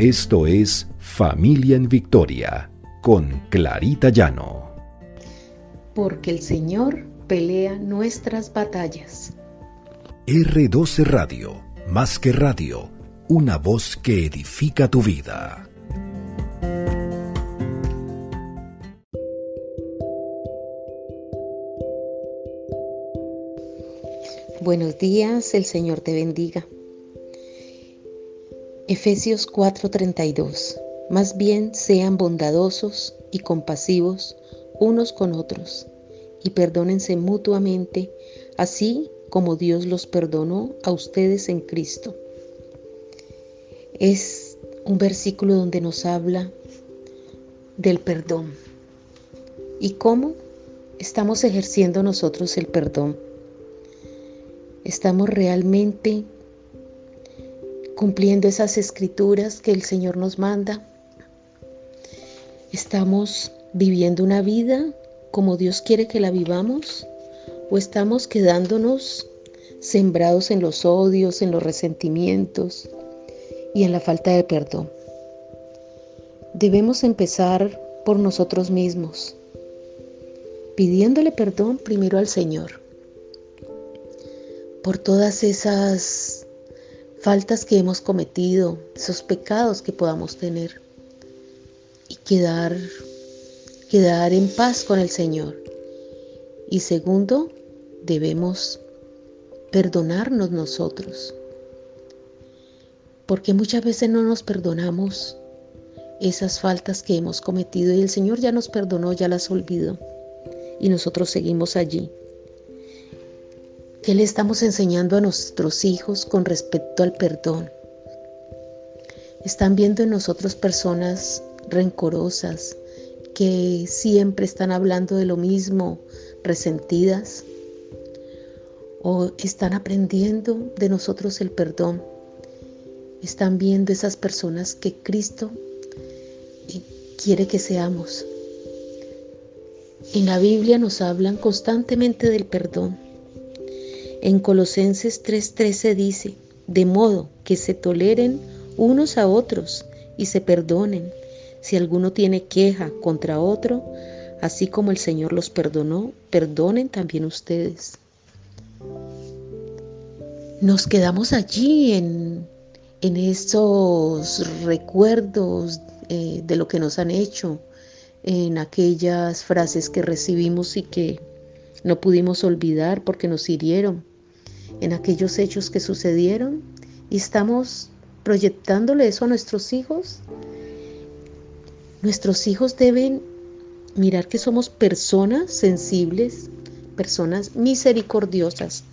Esto es Familia en Victoria con Clarita Llano. Porque el Señor pelea nuestras batallas. R12 Radio, más que radio, una voz que edifica tu vida. Buenos días, el Señor te bendiga. Efesios 4:32 Más bien sean bondadosos y compasivos unos con otros y perdónense mutuamente, así como Dios los perdonó a ustedes en Cristo. Es un versículo donde nos habla del perdón y cómo estamos ejerciendo nosotros el perdón. Estamos realmente cumpliendo esas escrituras que el Señor nos manda. Estamos viviendo una vida como Dios quiere que la vivamos o estamos quedándonos sembrados en los odios, en los resentimientos y en la falta de perdón. Debemos empezar por nosotros mismos, pidiéndole perdón primero al Señor por todas esas faltas que hemos cometido, esos pecados que podamos tener y quedar, quedar en paz con el Señor. Y segundo, debemos perdonarnos nosotros, porque muchas veces no nos perdonamos esas faltas que hemos cometido y el Señor ya nos perdonó, ya las olvidó y nosotros seguimos allí ¿Qué le estamos enseñando a nuestros hijos con respecto al perdón? Están viendo en nosotros personas rencorosas que siempre están hablando de lo mismo, resentidas, o están aprendiendo de nosotros el perdón. Están viendo esas personas que Cristo eh, quiere que seamos. En la Biblia nos hablan constantemente del perdón en Colosenses 3:13 dice, de modo que se toleren unos a otros y se perdonen. Si alguno tiene queja contra otro, así como el Señor los perdonó, perdonen también ustedes. Nos quedamos allí en, en esos recuerdos eh, de lo que nos han hecho, en aquellas frases que recibimos y que no pudimos olvidar porque nos hirieron en aquellos hechos que sucedieron y estamos proyectándole eso a nuestros hijos. Nuestros hijos deben mirar que somos personas sensibles, personas misericordiosas,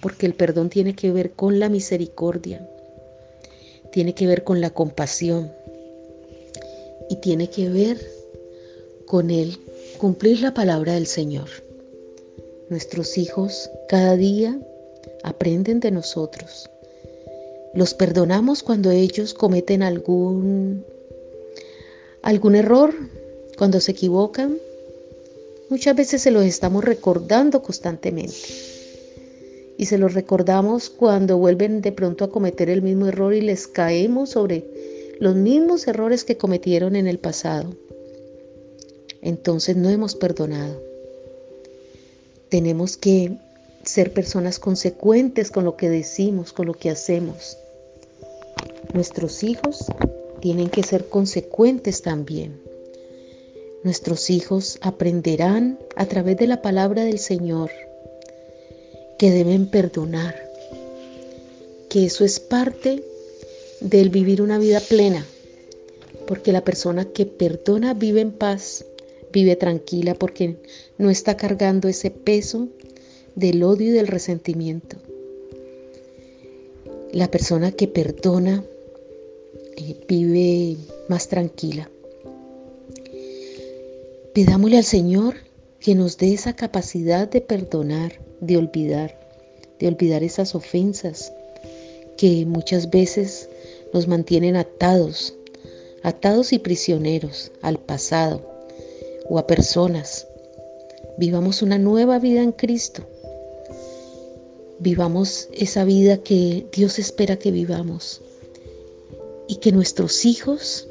porque el perdón tiene que ver con la misericordia, tiene que ver con la compasión y tiene que ver con el cumplir la palabra del Señor. Nuestros hijos cada día aprenden de nosotros. Los perdonamos cuando ellos cometen algún, algún error, cuando se equivocan. Muchas veces se los estamos recordando constantemente. Y se los recordamos cuando vuelven de pronto a cometer el mismo error y les caemos sobre los mismos errores que cometieron en el pasado. Entonces no hemos perdonado. Tenemos que ser personas consecuentes con lo que decimos, con lo que hacemos. Nuestros hijos tienen que ser consecuentes también. Nuestros hijos aprenderán a través de la palabra del Señor que deben perdonar, que eso es parte del vivir una vida plena, porque la persona que perdona vive en paz, vive tranquila porque no está cargando ese peso del odio y del resentimiento. La persona que perdona eh, vive más tranquila. Pidámosle al Señor que nos dé esa capacidad de perdonar, de olvidar, de olvidar esas ofensas que muchas veces nos mantienen atados, atados y prisioneros al pasado o a personas. Vivamos una nueva vida en Cristo Vivamos esa vida que Dios espera que vivamos. y que nuestros hijos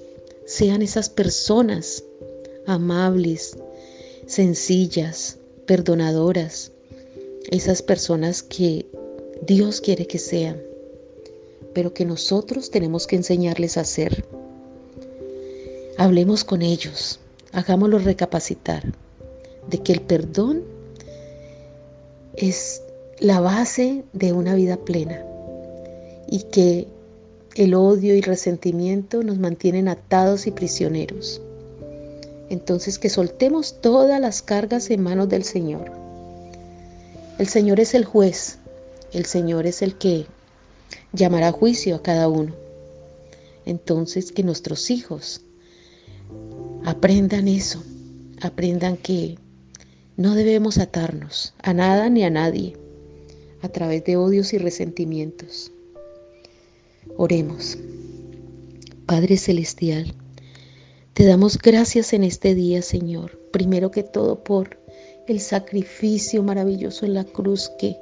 sean esas personas amables, sencillas, perdonadoras, esas personas que Dios quiere que sean, pero que nosotros tenemos que enseñarles a ser. Hablemos con ellos, hagámoslos recapacitar de que el perdón es la base de una vida plena y que el odio y resentimiento nos mantienen atados y prisioneros. Entonces que soltemos todas las cargas en manos del Señor. El Señor es el juez, el Señor es el que llamará juicio a cada uno. Entonces que nuestros hijos aprendan eso, aprendan que no debemos atarnos a nada ni a nadie a través de odios y resentimientos. Oremos. Padre Celestial, te damos gracias en este día, Señor, primero que todo por el sacrificio maravilloso en la cruz que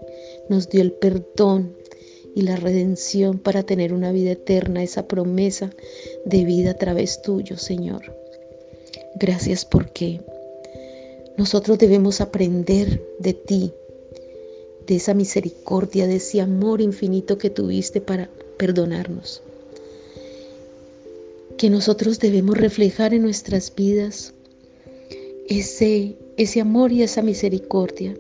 nos dio el perdón y la redención para tener una vida eterna, esa promesa de vida a través tuyo, Señor. Gracias porque nosotros debemos aprender de ti, de esa misericordia, de ese amor infinito que tuviste para perdonarnos. Que nosotros debemos reflejar en nuestras vidas ese, ese amor y esa misericordia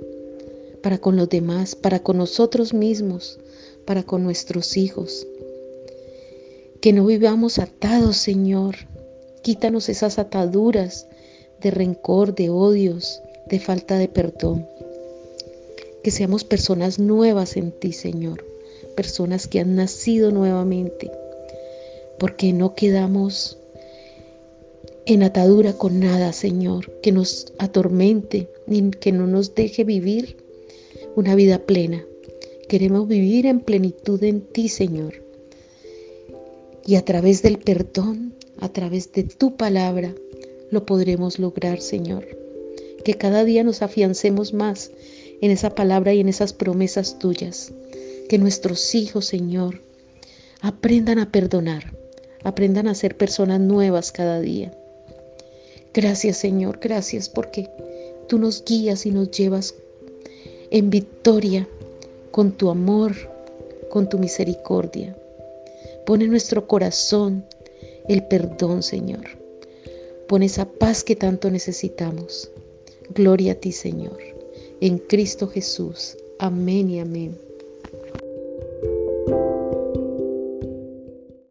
para con los demás, para con nosotros mismos, para con nuestros hijos. Que no vivamos atados, Señor. Quítanos esas ataduras de rencor, de odios, de falta de perdón. Que seamos personas nuevas en ti, Señor personas que han nacido nuevamente, porque no quedamos en atadura con nada, Señor, que nos atormente, ni que no nos deje vivir una vida plena. Queremos vivir en plenitud en ti, Señor. Y a través del perdón, a través de tu palabra, lo podremos lograr, Señor. Que cada día nos afiancemos más en esa palabra y en esas promesas tuyas. Que nuestros hijos, Señor, aprendan a perdonar, aprendan a ser personas nuevas cada día. Gracias, Señor, gracias porque tú nos guías y nos llevas en victoria con tu amor, con tu misericordia. Pone en nuestro corazón el perdón, Señor. Pon esa paz que tanto necesitamos. Gloria a ti, Señor. En Cristo Jesús. Amén y amén.